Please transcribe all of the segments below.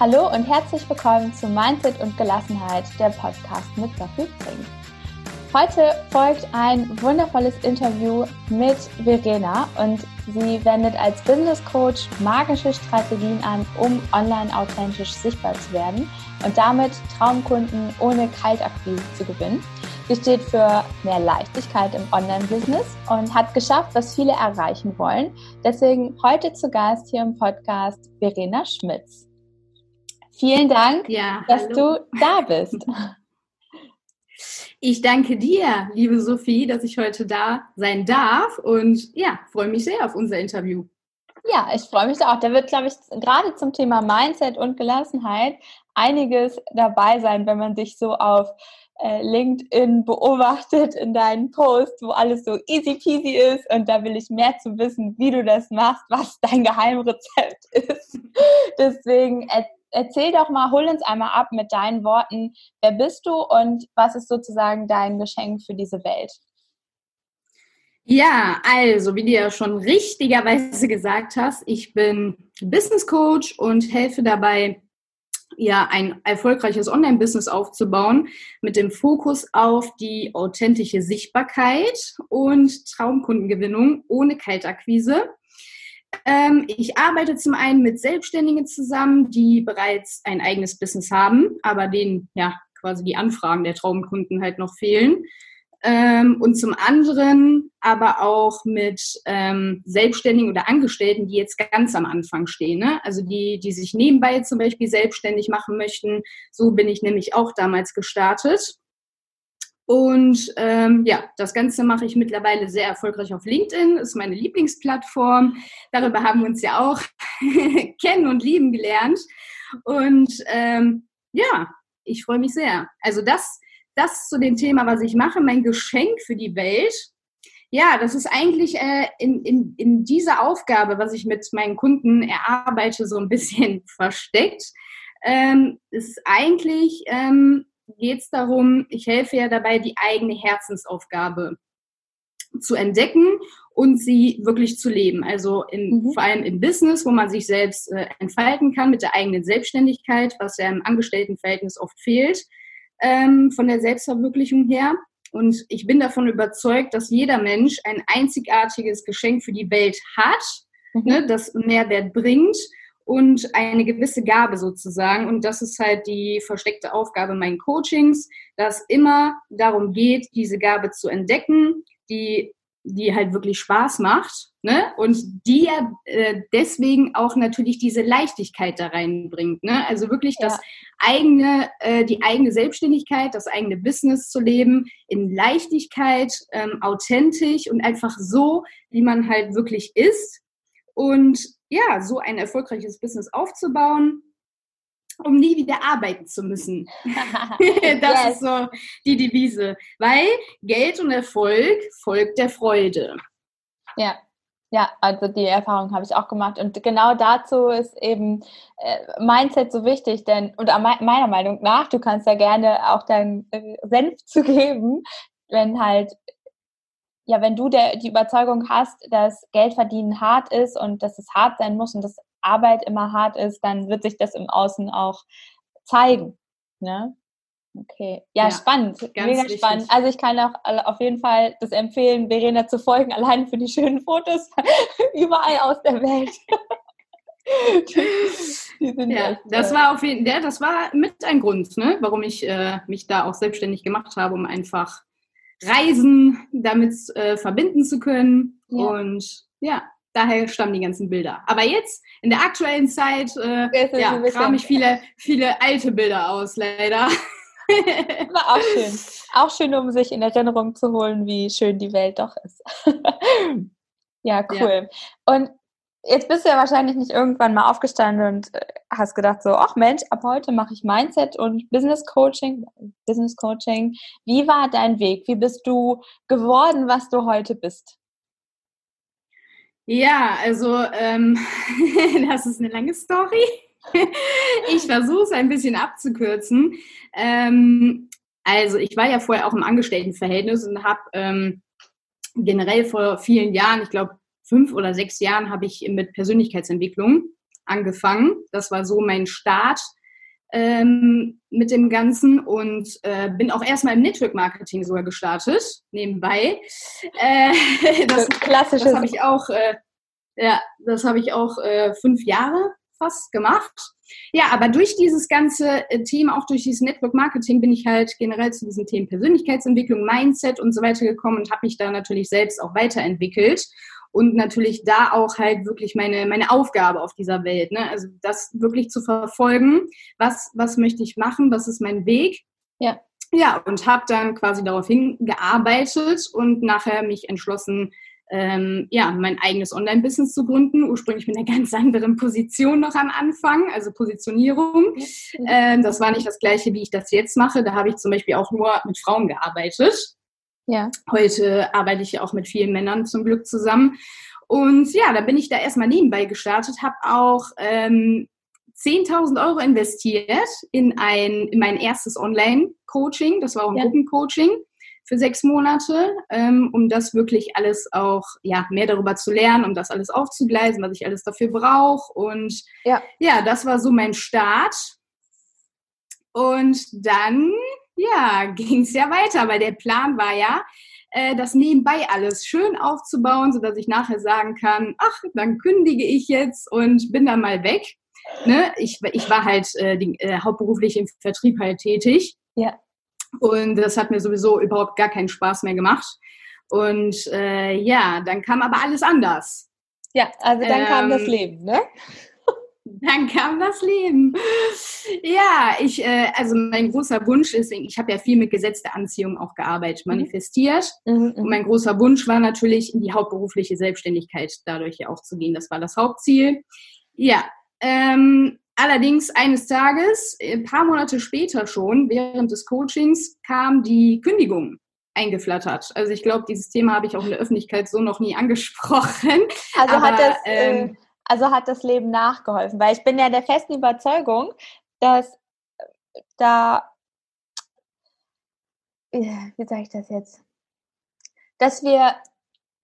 Hallo und herzlich willkommen zu Mindset und Gelassenheit, der Podcast mit Sophie Brink. Heute folgt ein wundervolles Interview mit Verena und sie wendet als Business Coach magische Strategien an, um online authentisch sichtbar zu werden und damit Traumkunden ohne Kaltakquise zu gewinnen. Sie steht für mehr Leichtigkeit im Online-Business und hat geschafft, was viele erreichen wollen. Deswegen heute zu Gast hier im Podcast Verena Schmitz. Vielen Dank, ja, dass du da bist. Ich danke dir, liebe Sophie, dass ich heute da sein darf und ja, freue mich sehr auf unser Interview. Ja, ich freue mich auch. Da wird, glaube ich, gerade zum Thema Mindset und Gelassenheit einiges dabei sein, wenn man sich so auf äh, LinkedIn beobachtet in deinen Posts, wo alles so easy peasy ist und da will ich mehr zu wissen, wie du das machst, was dein Geheimrezept ist. Deswegen erzähl doch mal, hol uns einmal ab mit deinen Worten. Wer bist du und was ist sozusagen dein Geschenk für diese Welt? Ja, also, wie du ja schon richtigerweise gesagt hast, ich bin Business Coach und helfe dabei, ja, ein erfolgreiches Online-Business aufzubauen mit dem Fokus auf die authentische Sichtbarkeit und Traumkundengewinnung ohne Kaltakquise. Ähm, ich arbeite zum einen mit Selbstständigen zusammen, die bereits ein eigenes Business haben, aber denen ja quasi die Anfragen der Traumkunden halt noch fehlen. Ähm, und zum anderen aber auch mit ähm, Selbstständigen oder Angestellten, die jetzt ganz am Anfang stehen. Ne? Also die, die sich nebenbei zum Beispiel selbstständig machen möchten. So bin ich nämlich auch damals gestartet. Und ähm, ja, das Ganze mache ich mittlerweile sehr erfolgreich auf LinkedIn, ist meine Lieblingsplattform. Darüber haben wir uns ja auch kennen und lieben gelernt. Und ähm, ja, ich freue mich sehr. Also das, das zu dem Thema, was ich mache, mein Geschenk für die Welt. Ja, das ist eigentlich äh, in, in, in dieser Aufgabe, was ich mit meinen Kunden erarbeite, so ein bisschen versteckt. Ähm, ist eigentlich ähm, geht es darum, ich helfe ja dabei, die eigene Herzensaufgabe zu entdecken und sie wirklich zu leben. Also in, mhm. vor allem im Business, wo man sich selbst äh, entfalten kann mit der eigenen Selbstständigkeit, was ja im Angestelltenverhältnis oft fehlt, ähm, von der Selbstverwirklichung her. Und ich bin davon überzeugt, dass jeder Mensch ein einzigartiges Geschenk für die Welt hat, mhm. ne, das Mehrwert bringt und eine gewisse Gabe sozusagen. Und das ist halt die versteckte Aufgabe meinen Coachings, dass immer darum geht, diese Gabe zu entdecken, die, die halt wirklich Spaß macht. Ne? Und die ja äh, deswegen auch natürlich diese Leichtigkeit da reinbringt. Ne? Also wirklich ja. das eigene, äh, die eigene Selbstständigkeit, das eigene Business zu leben in Leichtigkeit, ähm, authentisch und einfach so, wie man halt wirklich ist. Und ja, so ein erfolgreiches Business aufzubauen, um nie wieder arbeiten zu müssen. das yes. ist so die Devise. Weil Geld und Erfolg folgt der Freude. Ja. Ja, also die Erfahrung habe ich auch gemacht. Und genau dazu ist eben äh, Mindset so wichtig, denn, und meiner Meinung nach, du kannst ja gerne auch deinen äh, Senf zu geben, wenn halt ja, wenn du der, die Überzeugung hast, dass Geld verdienen hart ist und dass es hart sein muss und dass Arbeit immer hart ist, dann wird sich das im Außen auch zeigen. Ne? Okay, ja, ja spannend, mega wichtig. spannend. Also ich kann auch auf jeden Fall das empfehlen, Verena zu folgen, allein für die schönen Fotos überall aus der Welt. ja, das war auf jeden ja, das war mit ein Grund, ne, warum ich äh, mich da auch selbstständig gemacht habe, um einfach Reisen damit äh, verbinden zu können. Ja. Und ja, daher stammen die ganzen Bilder. Aber jetzt, in der aktuellen Zeit, äh, ja, kram ich viele, viele alte Bilder aus, leider. War auch schön. Auch schön, um sich in Erinnerung zu holen, wie schön die Welt doch ist. ja, cool. Ja. Und jetzt bist du ja wahrscheinlich nicht irgendwann mal aufgestanden und äh, hast gedacht so, ach Mensch, ab heute mache ich Mindset und Business Coaching, Business Coaching. Wie war dein Weg? Wie bist du geworden, was du heute bist? Ja, also ähm, das ist eine lange Story. ich versuche es ein bisschen abzukürzen. Ähm, also ich war ja vorher auch im Angestelltenverhältnis und habe ähm, generell vor vielen Jahren, ich glaube fünf oder sechs Jahren habe ich mit Persönlichkeitsentwicklung angefangen. Das war so mein Start ähm, mit dem Ganzen und äh, bin auch erstmal im Network Marketing sogar gestartet, nebenbei. Äh, das das habe ich auch, äh, ja, das habe ich auch äh, fünf Jahre fast gemacht. Ja, aber durch dieses ganze äh, Thema, auch durch dieses Network Marketing, bin ich halt generell zu diesen Themen Persönlichkeitsentwicklung, Mindset und so weiter gekommen und habe mich da natürlich selbst auch weiterentwickelt und natürlich da auch halt wirklich meine, meine Aufgabe auf dieser Welt. Ne? Also das wirklich zu verfolgen, was, was möchte ich machen, was ist mein Weg. Ja. Ja, und habe dann quasi darauf hingearbeitet und nachher mich entschlossen, ähm, ja, mein eigenes Online-Business zu gründen. Ursprünglich mit einer ganz anderen Position noch am Anfang, also Positionierung. Ähm, das war nicht das gleiche, wie ich das jetzt mache. Da habe ich zum Beispiel auch nur mit Frauen gearbeitet. Ja. Heute arbeite ich ja auch mit vielen Männern zum Glück zusammen. Und ja, da bin ich da erstmal nebenbei gestartet, habe auch ähm, 10.000 Euro investiert in, ein, in mein erstes Online-Coaching. Das war auch ein ja. Gruppencoaching für sechs Monate, ähm, um das wirklich alles auch, ja, mehr darüber zu lernen, um das alles aufzugleisen, was ich alles dafür brauche. Und ja. ja, das war so mein Start. Und dann ja, ging es ja weiter, weil der Plan war ja, äh, das nebenbei alles schön aufzubauen, sodass ich nachher sagen kann, ach, dann kündige ich jetzt und bin dann mal weg. Ne? Ich, ich war halt äh, die, äh, hauptberuflich im Vertrieb halt tätig. Ja. Und das hat mir sowieso überhaupt gar keinen Spaß mehr gemacht. Und äh, ja, dann kam aber alles anders. Ja, also dann ähm, kam das ähm, Leben, ne? Dann kam das Leben. Ja, ich, äh, also mein großer Wunsch ist, ich habe ja viel mit gesetzter Anziehung auch gearbeitet, mhm. manifestiert. Mhm, mhm, Und mein großer Wunsch war natürlich, in die hauptberufliche Selbstständigkeit dadurch ja auch zu gehen. Das war das Hauptziel. Ja, ähm, allerdings eines Tages, ein paar Monate später schon, während des Coachings, kam die Kündigung eingeflattert. Also ich glaube, dieses Thema habe ich auch in der Öffentlichkeit so noch nie angesprochen. Also Aber, hat das... Äh, ähm, also hat das Leben nachgeholfen, weil ich bin ja der festen Überzeugung, dass da, wie sage ich das jetzt, dass wir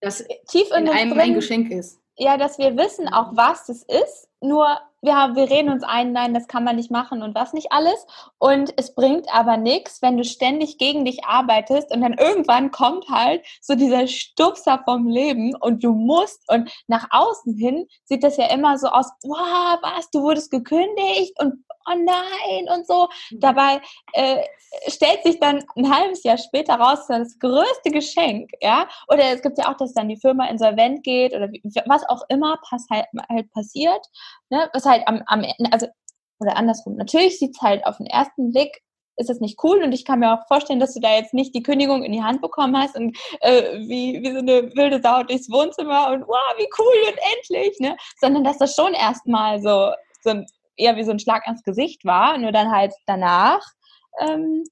das tief in, in einem drin, ein Geschenk ist. Ja, dass wir wissen auch, was das ist, nur wir, haben, wir reden uns ein, nein, das kann man nicht machen und was nicht alles. Und es bringt aber nichts, wenn du ständig gegen dich arbeitest und dann irgendwann kommt halt so dieser Stupser vom Leben und du musst und nach außen hin sieht das ja immer so aus, wow, was, du wurdest gekündigt und oh nein und so. Mhm. Dabei äh, stellt sich dann ein halbes Jahr später raus, das größte Geschenk, ja. Oder es gibt ja auch, dass dann die Firma insolvent geht oder was auch immer pass halt, halt passiert, ne? was halt am, am Ende, also oder andersrum. Natürlich sieht es halt auf den ersten Blick ist das nicht cool und ich kann mir auch vorstellen, dass du da jetzt nicht die Kündigung in die Hand bekommen hast und äh, wie, wie so eine wilde Sau durchs Wohnzimmer und wow, wie cool und endlich, ne? Sondern dass das schon erstmal so, so ein eher wie so ein Schlag ans Gesicht war, nur dann halt danach ähm,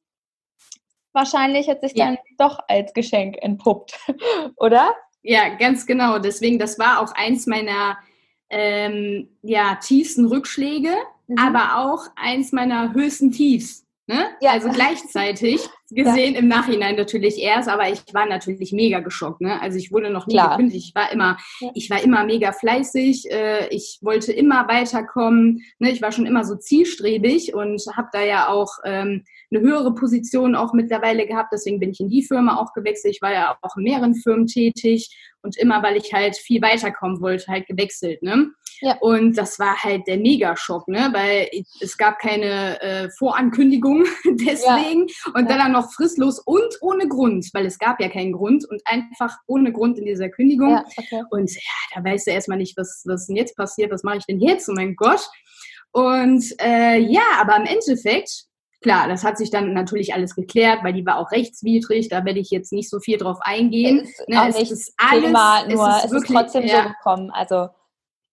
wahrscheinlich hat sich dann doch als Geschenk entpuppt, oder? Ja, ganz genau. Deswegen, das war auch eins meiner ähm, ja, tiefsten Rückschläge, mhm. aber auch eins meiner höchsten Tiefs. Ne? Ja. Also gleichzeitig gesehen ja. im Nachhinein natürlich erst, aber ich war natürlich mega geschockt. Ne? Also ich wurde noch nie Klar. gekündigt. Ich war immer, ich war immer mega fleißig. Äh, ich wollte immer weiterkommen. Ne? Ich war schon immer so zielstrebig und habe da ja auch ähm, eine höhere Position auch mittlerweile gehabt. Deswegen bin ich in die Firma auch gewechselt. Ich war ja auch in mehreren Firmen tätig und immer, weil ich halt viel weiterkommen wollte, halt gewechselt. Ne? Ja. Und das war halt der Megaschock, ne? weil es gab keine äh, Vorankündigung deswegen ja. und dann, dann noch fristlos und ohne Grund, weil es gab ja keinen Grund und einfach ohne Grund in dieser Kündigung. Okay. Und ja, da weißt du erstmal nicht, was, was denn jetzt passiert, was mache ich denn jetzt, oh mein Gott. Und äh, ja, aber im Endeffekt Klar, das hat sich dann natürlich alles geklärt, weil die war auch rechtswidrig. Da werde ich jetzt nicht so viel drauf eingehen. Ist ne, es ist alles, Thema, nur es ist, es ist trotzdem ja, so gekommen. Also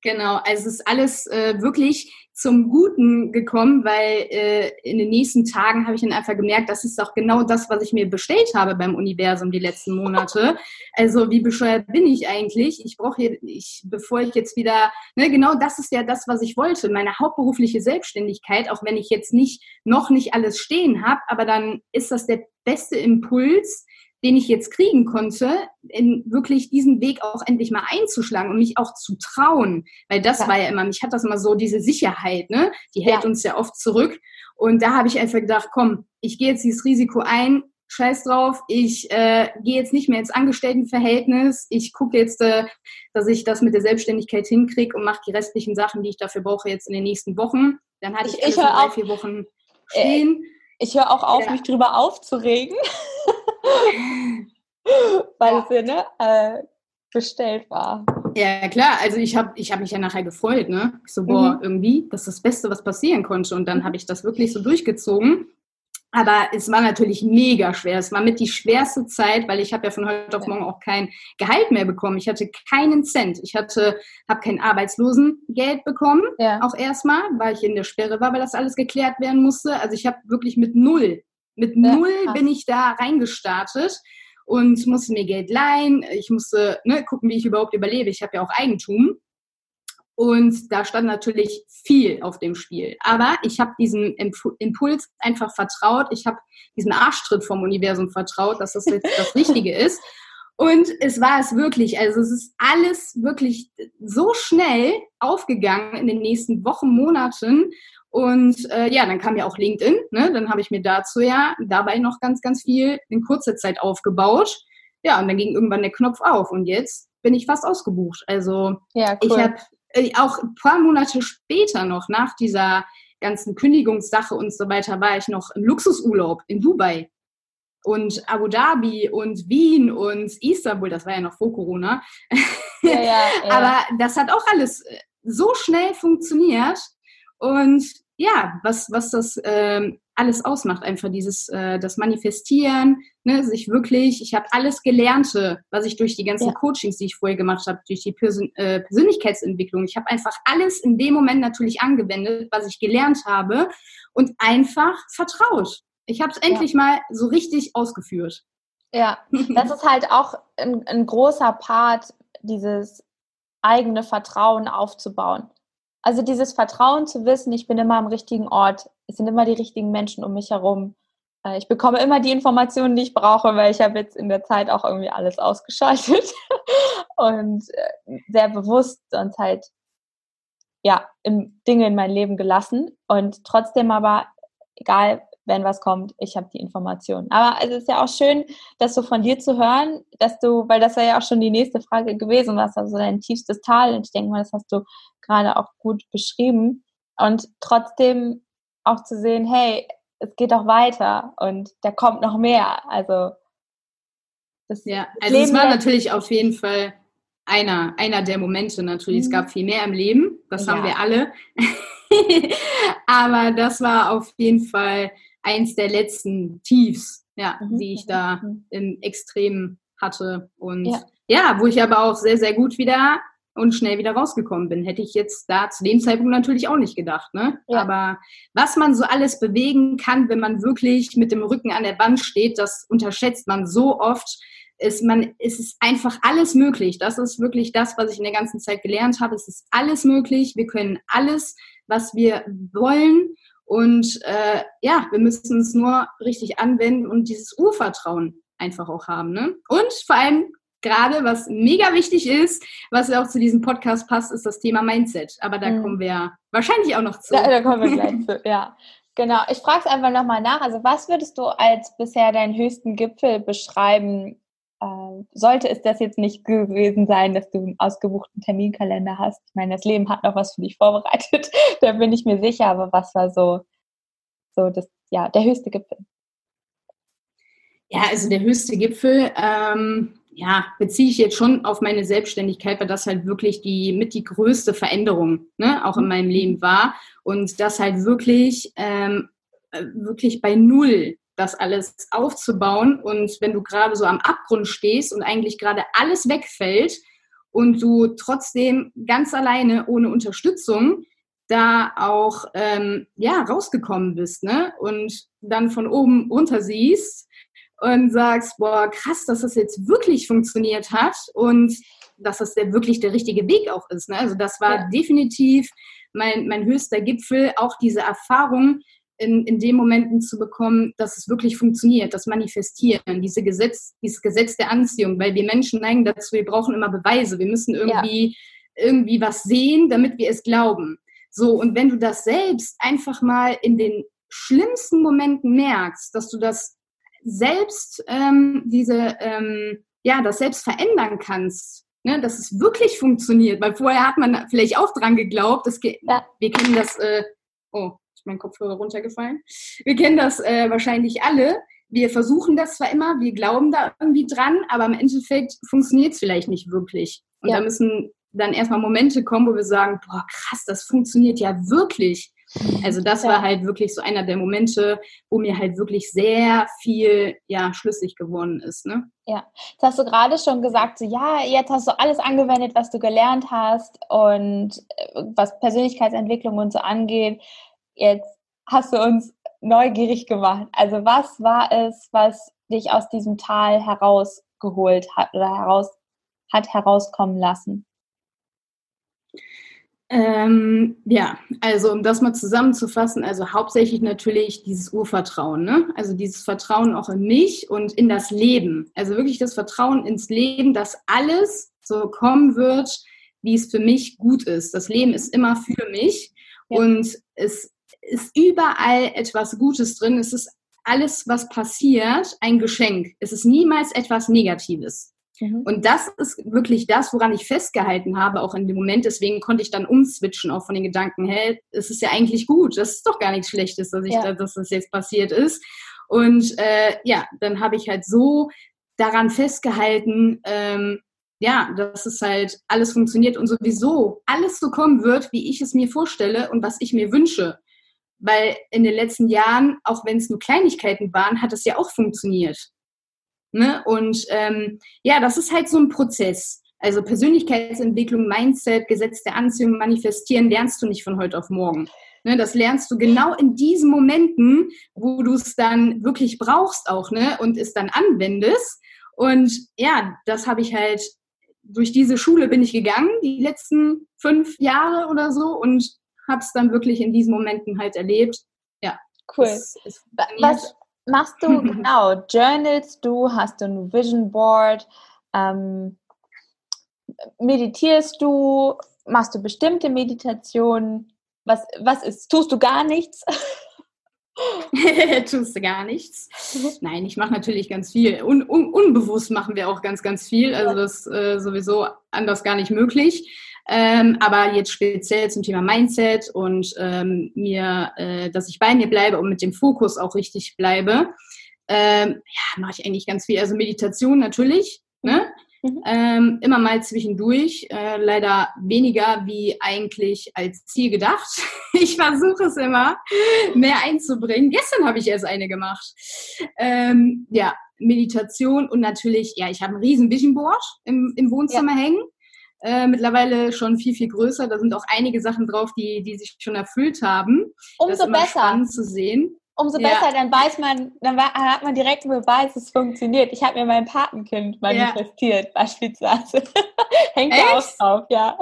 Genau, also es ist alles äh, wirklich zum Guten gekommen, weil äh, in den nächsten Tagen habe ich dann einfach gemerkt, das ist auch genau das, was ich mir bestellt habe beim Universum die letzten Monate. Also wie bescheuert bin ich eigentlich? Ich brauche hier, ich, bevor ich jetzt wieder, ne, genau das ist ja das, was ich wollte, meine hauptberufliche Selbstständigkeit, auch wenn ich jetzt nicht noch nicht alles stehen habe, aber dann ist das der beste Impuls, den ich jetzt kriegen konnte, in wirklich diesen Weg auch endlich mal einzuschlagen und mich auch zu trauen. Weil das ja. war ja immer, mich hat das immer so, diese Sicherheit, ne? Die hält ja. uns ja oft zurück. Und da habe ich einfach gedacht, komm, ich gehe jetzt dieses Risiko ein, scheiß drauf, ich äh, gehe jetzt nicht mehr ins Angestelltenverhältnis, ich gucke jetzt, äh, dass ich das mit der Selbstständigkeit hinkriege und mache die restlichen Sachen, die ich dafür brauche, jetzt in den nächsten Wochen. Dann hatte ich, ich, ich drei, auch, vier Wochen äh, stehen. ich höre auch auf, ja. mich drüber aufzuregen, weil ja. es ja ne, äh, bestellt war. Ja, klar. Also ich habe ich hab mich ja nachher gefreut. Ne? Ich so, boah, mhm. irgendwie, das ist das Beste, was passieren konnte. Und dann habe ich das wirklich so durchgezogen. Aber es war natürlich mega schwer. Es war mit die schwerste Zeit, weil ich habe ja von heute auf morgen auch kein Gehalt mehr bekommen. Ich hatte keinen Cent. Ich hatte, habe kein Arbeitslosengeld bekommen. Ja. Auch erstmal, weil ich in der Sperre war, weil das alles geklärt werden musste. Also ich habe wirklich mit null, mit ja, null krass. bin ich da reingestartet und musste mir Geld leihen. Ich musste ne, gucken, wie ich überhaupt überlebe. Ich habe ja auch Eigentum. Und da stand natürlich viel auf dem Spiel. Aber ich habe diesem Impuls einfach vertraut. Ich habe diesem Arschtritt vom Universum vertraut, dass das jetzt das Richtige ist. Und es war es wirklich. Also es ist alles wirklich so schnell aufgegangen in den nächsten Wochen, Monaten. Und äh, ja, dann kam ja auch LinkedIn. Ne? Dann habe ich mir dazu ja dabei noch ganz, ganz viel in kurzer Zeit aufgebaut. Ja, und dann ging irgendwann der Knopf auf. Und jetzt bin ich fast ausgebucht. Also ja, cool. ich habe äh, auch ein paar Monate später noch, nach dieser ganzen Kündigungssache und so weiter, war ich noch im Luxusurlaub in Dubai und Abu Dhabi und Wien und Istanbul, das war ja noch vor Corona. Ja, ja, ja. Aber das hat auch alles äh, so schnell funktioniert und ja, was, was das ähm, alles ausmacht, einfach dieses, äh, das Manifestieren, ne, sich wirklich, ich habe alles Gelernte, was ich durch die ganzen ja. Coachings, die ich vorher gemacht habe, durch die Persön äh, Persönlichkeitsentwicklung, ich habe einfach alles in dem Moment natürlich angewendet, was ich gelernt habe und einfach vertraut. Ich habe es ja. endlich mal so richtig ausgeführt. Ja, das ist halt auch ein, ein großer Part, dieses eigene Vertrauen aufzubauen. Also dieses Vertrauen zu wissen, ich bin immer am richtigen Ort, es sind immer die richtigen Menschen um mich herum. Äh, ich bekomme immer die Informationen, die ich brauche, weil ich habe jetzt in der Zeit auch irgendwie alles ausgeschaltet und äh, sehr bewusst sonst halt ja Dinge in mein Leben gelassen und trotzdem aber egal wenn was kommt, ich habe die Informationen. Aber es ist ja auch schön, das so von dir zu hören, dass du, weil das war ja auch schon die nächste Frage gewesen, was also dein tiefstes Tal und ich denke mal, das hast du gerade auch gut beschrieben und trotzdem auch zu sehen, hey, es geht auch weiter und da kommt noch mehr. Also das ja, also Leben es war natürlich auf jeden Fall einer, einer der Momente natürlich. Mhm. Es gab viel mehr im Leben, das ja. haben wir alle. Aber das war auf jeden Fall eins der letzten Tiefs, ja, mhm. die ich da mhm. im Extrem hatte. Und ja. ja, wo ich aber auch sehr, sehr gut wieder und schnell wieder rausgekommen bin. Hätte ich jetzt da zu dem Zeitpunkt natürlich auch nicht gedacht. Ne? Ja. Aber was man so alles bewegen kann, wenn man wirklich mit dem Rücken an der Wand steht, das unterschätzt man so oft. Ist man, es ist einfach alles möglich. Das ist wirklich das, was ich in der ganzen Zeit gelernt habe. Es ist alles möglich. Wir können alles, was wir wollen. Und äh, ja, wir müssen es nur richtig anwenden und dieses Urvertrauen einfach auch haben. Ne? Und vor allem gerade, was mega wichtig ist, was ja auch zu diesem Podcast passt, ist das Thema Mindset. Aber da mhm. kommen wir wahrscheinlich auch noch zu. Da, da kommen wir gleich zu, ja. Genau. Ich frage es einfach nochmal nach. Also was würdest du als bisher deinen höchsten Gipfel beschreiben? Äh, sollte es das jetzt nicht gewesen sein, dass du einen ausgebuchten Terminkalender hast? Ich meine, das Leben hat noch was für dich vorbereitet. da bin ich mir sicher. Aber was war so, so das, ja, der höchste Gipfel? Ja, also der höchste Gipfel, ähm, ja, beziehe ich jetzt schon auf meine Selbstständigkeit, weil das halt wirklich die mit die größte Veränderung ne, auch in meinem Leben war. Und das halt wirklich, ähm, äh, wirklich bei Null das alles aufzubauen. Und wenn du gerade so am Abgrund stehst und eigentlich gerade alles wegfällt und du trotzdem ganz alleine ohne Unterstützung da auch ähm, ja rausgekommen bist, ne? Und dann von oben runter siehst, und sagst, boah, krass, dass das jetzt wirklich funktioniert hat und dass das der, wirklich der richtige Weg auch ist. Ne? Also das war ja. definitiv mein, mein höchster Gipfel, auch diese Erfahrung, in, in den Momenten zu bekommen, dass es wirklich funktioniert, das Manifestieren, diese Gesetz, dieses Gesetz der Anziehung, weil wir Menschen neigen dazu, wir brauchen immer Beweise, wir müssen irgendwie, ja. irgendwie was sehen, damit wir es glauben. So, und wenn du das selbst einfach mal in den schlimmsten Momenten merkst, dass du das selbst, ähm, diese, ähm, ja, das selbst verändern kannst, ne, dass es wirklich funktioniert, weil vorher hat man vielleicht auch dran geglaubt, dass ja. wir kennen das, äh, oh, ist mein Kopfhörer runtergefallen, wir kennen das äh, wahrscheinlich alle, wir versuchen das zwar immer, wir glauben da irgendwie dran, aber im Endeffekt funktioniert es vielleicht nicht wirklich. Und ja. da müssen dann erstmal Momente kommen, wo wir sagen, boah, krass, das funktioniert ja wirklich. Also das ja. war halt wirklich so einer der Momente, wo mir halt wirklich sehr viel ja schlüssig geworden ist. Ne? Ja, jetzt hast du gerade schon gesagt, so ja, jetzt hast du alles angewendet, was du gelernt hast und äh, was Persönlichkeitsentwicklung und so angeht. Jetzt hast du uns neugierig gemacht. Also was war es, was dich aus diesem Tal herausgeholt hat oder heraus hat herauskommen lassen? Ähm, ja, also um das mal zusammenzufassen, also hauptsächlich natürlich dieses Urvertrauen, ne? also dieses Vertrauen auch in mich und in das Leben. Also wirklich das Vertrauen ins Leben, dass alles so kommen wird, wie es für mich gut ist. Das Leben ist immer für mich ja. und es ist überall etwas Gutes drin. Es ist alles, was passiert, ein Geschenk. Es ist niemals etwas Negatives. Mhm. Und das ist wirklich das, woran ich festgehalten habe, auch in dem Moment. Deswegen konnte ich dann umswitchen, auch von den Gedanken, hey, es ist ja eigentlich gut, das ist doch gar nichts Schlechtes, dass, ich ja. da, dass das jetzt passiert ist. Und äh, ja, dann habe ich halt so daran festgehalten, ähm, ja, dass es halt alles funktioniert und sowieso alles so kommen wird, wie ich es mir vorstelle und was ich mir wünsche. Weil in den letzten Jahren, auch wenn es nur Kleinigkeiten waren, hat es ja auch funktioniert. Ne? Und ähm, ja, das ist halt so ein Prozess. Also Persönlichkeitsentwicklung, Mindset, Gesetz der Anziehung, Manifestieren lernst du nicht von heute auf morgen. Ne, das lernst du genau in diesen Momenten, wo du es dann wirklich brauchst auch, ne? Und es dann anwendest. Und ja, das habe ich halt durch diese Schule bin ich gegangen, die letzten fünf Jahre oder so, und habe es dann wirklich in diesen Momenten halt erlebt. Ja. Cool. Es, es was, machst du genau? Journalst du? Hast du ein Vision Board? Ähm, meditierst du? Machst du bestimmte Meditationen? Was, was ist? Tust du gar nichts? Tust du gar nichts? Nein, ich mache natürlich ganz viel. Un, un, unbewusst machen wir auch ganz, ganz viel. Also das ist äh, sowieso anders gar nicht möglich. Ähm, aber jetzt speziell zum Thema Mindset und ähm, mir, äh, dass ich bei mir bleibe und mit dem Fokus auch richtig bleibe, ähm, ja, mache ich eigentlich ganz viel. Also Meditation natürlich, ne? Mhm. Ähm, immer mal zwischendurch, äh, leider weniger wie eigentlich als Ziel gedacht. ich versuche es immer mehr einzubringen. Gestern habe ich erst eine gemacht. Ähm, ja, Meditation und natürlich, ja, ich habe ein riesen Vision Board im, im Wohnzimmer ja. hängen äh, mittlerweile schon viel, viel größer. Da sind auch einige Sachen drauf, die, die sich schon erfüllt haben. Umso besser. spannend zu sehen. Umso ja. besser, dann weiß man, dann hat man direkt einen Beweis, es funktioniert. Ich habe mir mein Patenkind manifestiert, ja. beispielsweise. Hängt da auch drauf, ja.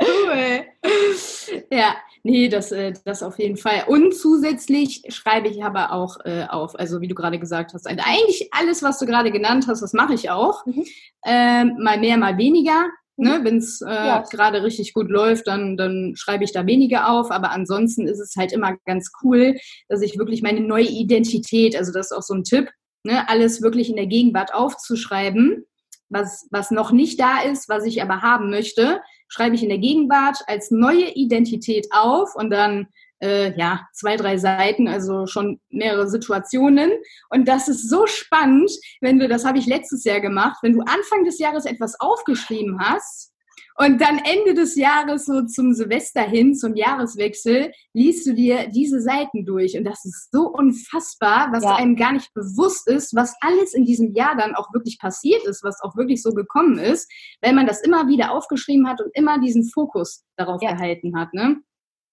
Cool. Ja, nee, das, äh, das auf jeden Fall. Und zusätzlich schreibe ich aber auch äh, auf, also wie du gerade gesagt hast, eigentlich alles, was du gerade genannt hast, das mache ich auch. Mhm. Ähm, mal mehr, mal weniger. Ne, mhm. Wenn es äh, ja. gerade richtig gut läuft, dann, dann schreibe ich da weniger auf. Aber ansonsten ist es halt immer ganz cool, dass ich wirklich meine neue Identität, also das ist auch so ein Tipp, ne, alles wirklich in der Gegenwart aufzuschreiben, was, was noch nicht da ist, was ich aber haben möchte, schreibe ich in der Gegenwart als neue Identität auf und dann äh, ja, zwei, drei Seiten, also schon mehrere Situationen. Und das ist so spannend, wenn du, das habe ich letztes Jahr gemacht, wenn du Anfang des Jahres etwas aufgeschrieben hast und dann Ende des Jahres, so zum Silvester hin, zum Jahreswechsel, liest du dir diese Seiten durch. Und das ist so unfassbar, was ja. einem gar nicht bewusst ist, was alles in diesem Jahr dann auch wirklich passiert ist, was auch wirklich so gekommen ist, wenn man das immer wieder aufgeschrieben hat und immer diesen Fokus darauf ja. gehalten hat. Ne?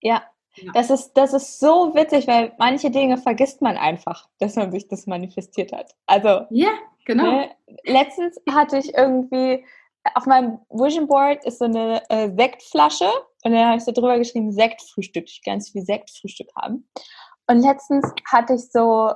Ja, das, ist, das ist so witzig, weil manche Dinge vergisst man einfach, dass man sich das manifestiert hat. Also, ja, genau. Ne, letztens hatte ich irgendwie auf meinem Vision Board ist so eine äh, Sektflasche und dann habe ich so drüber geschrieben, Sektfrühstück. Ich ganz viel Sektfrühstück haben. Und letztens hatte ich so,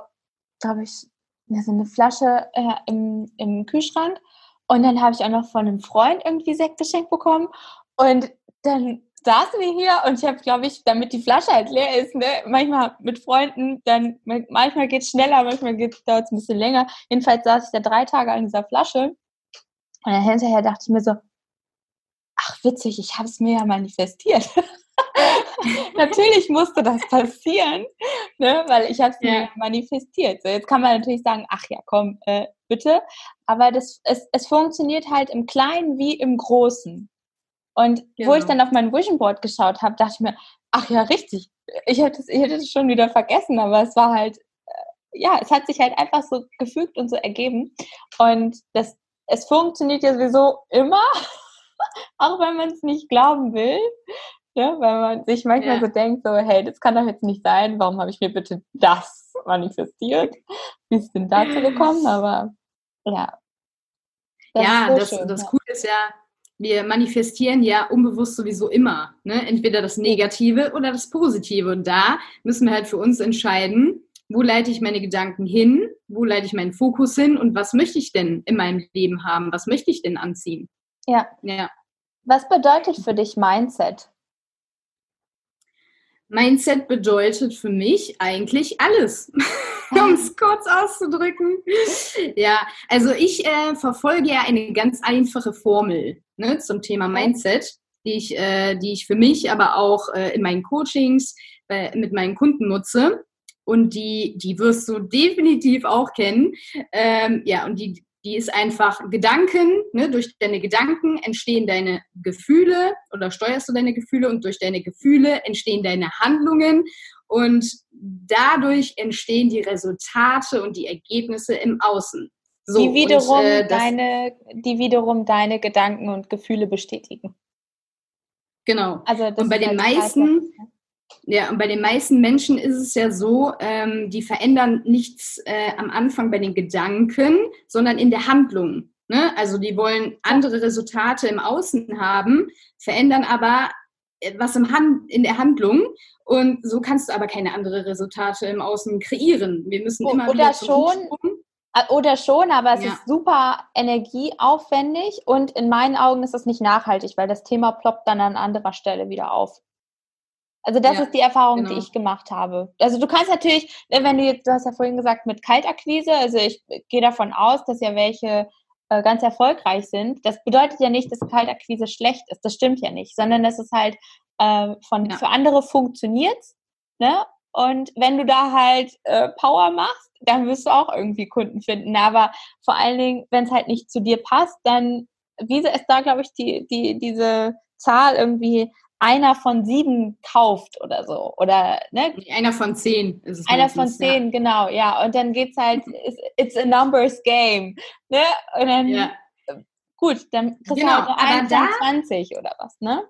glaube ich, so eine Flasche äh, im, im Kühlschrank. Und dann habe ich auch noch von einem Freund irgendwie Sekt geschenkt bekommen. Und dann saßen wir hier und ich habe, glaube ich, damit die Flasche halt leer ist, ne, manchmal mit Freunden, dann manchmal geht es schneller, manchmal dauert es ein bisschen länger. Jedenfalls saß ich da drei Tage an dieser Flasche und dann hinterher dachte ich mir so, ach witzig, ich habe es mir ja manifestiert. natürlich musste das passieren, ne, weil ich habe es ja. mir manifestiert. So, jetzt kann man natürlich sagen, ach ja, komm, äh, bitte. Aber das, es, es funktioniert halt im Kleinen wie im Großen. Und genau. wo ich genau. dann auf mein Vision Board geschaut habe, dachte ich mir, ach ja, richtig. Ich hätte es, ich hätte es schon wieder vergessen, aber es war halt, äh, ja, es hat sich halt einfach so gefügt und so ergeben. Und das, es funktioniert ja sowieso immer, auch wenn man es nicht glauben will. Ja, weil man sich manchmal ja. so denkt, so, hey, das kann doch jetzt nicht sein, warum habe ich mir bitte das manifestiert? Wie ist denn dazu gekommen? Aber ja. Das ja, so das, schön, das ja. Coole ist ja, wir manifestieren ja unbewusst sowieso immer. Ne? Entweder das Negative oder das Positive. Und da müssen wir halt für uns entscheiden, wo leite ich meine Gedanken hin, wo leite ich meinen Fokus hin und was möchte ich denn in meinem Leben haben, was möchte ich denn anziehen. Ja. ja. Was bedeutet für dich Mindset? Mindset bedeutet für mich eigentlich alles, um es kurz auszudrücken. Ja, also ich äh, verfolge ja eine ganz einfache Formel ne, zum Thema Mindset, die ich, äh, die ich für mich, aber auch äh, in meinen Coachings äh, mit meinen Kunden nutze. Und die, die wirst du definitiv auch kennen. Ähm, ja, und die, die ist einfach Gedanken. Ne? Durch deine Gedanken entstehen deine Gefühle oder steuerst du deine Gefühle und durch deine Gefühle entstehen deine Handlungen und dadurch entstehen die Resultate und die Ergebnisse im Außen. So, die, wiederum und, äh, deine, die wiederum deine Gedanken und Gefühle bestätigen. Genau. Also und bei den halt meisten, ja, und bei den meisten Menschen ist es ja so, ähm, die verändern nichts äh, am Anfang bei den Gedanken, sondern in der Handlung. Ne? Also die wollen andere Resultate im Außen haben, verändern aber äh, was im Hand, in der Handlung und so kannst du aber keine anderen Resultate im Außen kreieren. Wir müssen immer Oder wieder schon, oder schon, aber es ja. ist super energieaufwendig und in meinen Augen ist es nicht nachhaltig, weil das Thema ploppt dann an anderer Stelle wieder auf. Also das ja, ist die Erfahrung, genau. die ich gemacht habe. Also du kannst natürlich, wenn du jetzt, du hast ja vorhin gesagt, mit Kaltakquise, also ich gehe davon aus, dass ja welche äh, ganz erfolgreich sind. Das bedeutet ja nicht, dass Kaltakquise schlecht ist. Das stimmt ja nicht, sondern dass es halt äh, von ja. für andere funktioniert. Ne? Und wenn du da halt äh, Power machst, dann wirst du auch irgendwie Kunden finden. Aber vor allen Dingen, wenn es halt nicht zu dir passt, dann, Visa ist da, glaube ich, die, die, diese Zahl irgendwie einer von sieben kauft oder so. Oder, ne? Einer von zehn ist es. Einer von zehn, ja. genau, ja. Und dann geht's halt, it's a numbers game. Ne? Und dann, ja. gut, dann kriegst genau, du halt nur 21 oder was, ne?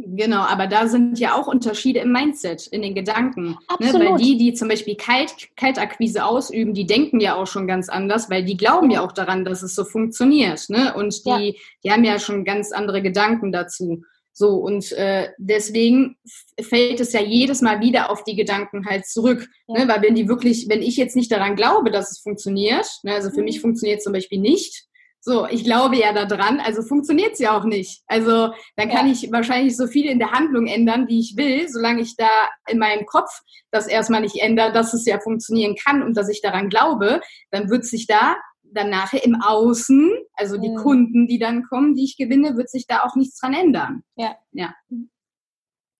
Genau, aber da sind ja auch Unterschiede im Mindset, in den Gedanken. Ne? Weil die, die zum Beispiel Kalt, Kaltakquise ausüben, die denken ja auch schon ganz anders, weil die glauben ja auch daran, dass es so funktioniert. Ne? Und die, ja. die haben ja schon ganz andere Gedanken dazu. So, und äh, deswegen fällt es ja jedes Mal wieder auf die Gedanken halt zurück. Ja. Ne? Weil wenn die wirklich, wenn ich jetzt nicht daran glaube, dass es funktioniert, ne? also für mhm. mich funktioniert es zum Beispiel nicht, so, ich glaube ja daran, also funktioniert es ja auch nicht. Also dann kann ja. ich wahrscheinlich so viel in der Handlung ändern, wie ich will, solange ich da in meinem Kopf das erstmal nicht ändere, dass es ja funktionieren kann und dass ich daran glaube, dann wird sich da dann nachher im Außen, also die mhm. Kunden, die dann kommen, die ich gewinne, wird sich da auch nichts dran ändern. Ja. Ja.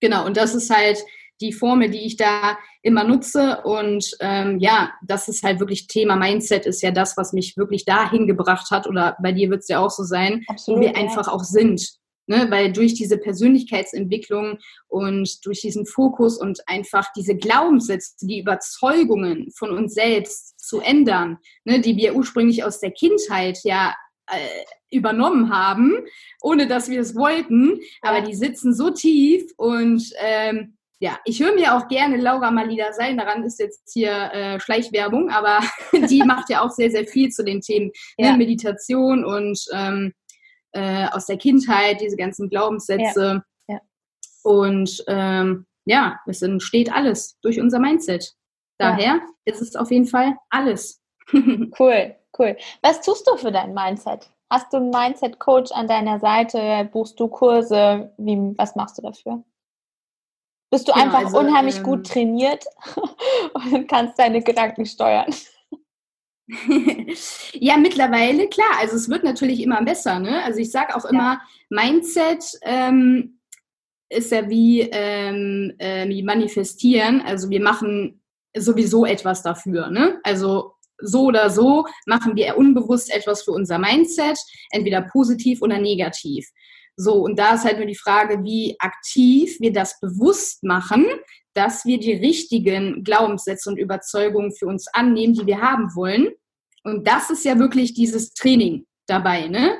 Genau, und das ist halt die Formel, die ich da immer nutze. Und ähm, ja, das ist halt wirklich Thema Mindset, ist ja das, was mich wirklich dahin gebracht hat. Oder bei dir wird es ja auch so sein, Absolut, wo wir ja. einfach auch sind. Ne? Weil durch diese Persönlichkeitsentwicklung und durch diesen Fokus und einfach diese Glaubenssätze, die Überzeugungen von uns selbst zu ändern, ne? die wir ursprünglich aus der Kindheit ja äh, übernommen haben, ohne dass wir es wollten, aber die sitzen so tief und ähm, ja, ich höre mir auch gerne Laura Malida sein. Daran ist jetzt hier äh, Schleichwerbung, aber die macht ja auch sehr, sehr viel zu den Themen ne, ja. ne, Meditation und ähm, äh, aus der Kindheit, diese ganzen Glaubenssätze. Ja. Ja. Und ähm, ja, es entsteht alles durch unser Mindset. daher ist es auf jeden Fall alles. cool, cool. Was tust du für dein Mindset? Hast du einen Mindset-Coach an deiner Seite? Buchst du Kurse? Wie, was machst du dafür? Bist du genau, einfach also, unheimlich ähm, gut trainiert und kannst deine Gedanken steuern? ja, mittlerweile, klar. Also es wird natürlich immer besser. Ne? Also ich sage auch immer, ja. Mindset ähm, ist ja wie, ähm, äh, wie manifestieren. Also wir machen sowieso etwas dafür. Ne? Also so oder so machen wir unbewusst etwas für unser Mindset, entweder positiv oder negativ. So, und da ist halt nur die Frage, wie aktiv wir das bewusst machen, dass wir die richtigen Glaubenssätze und Überzeugungen für uns annehmen, die wir haben wollen. Und das ist ja wirklich dieses Training dabei, ne?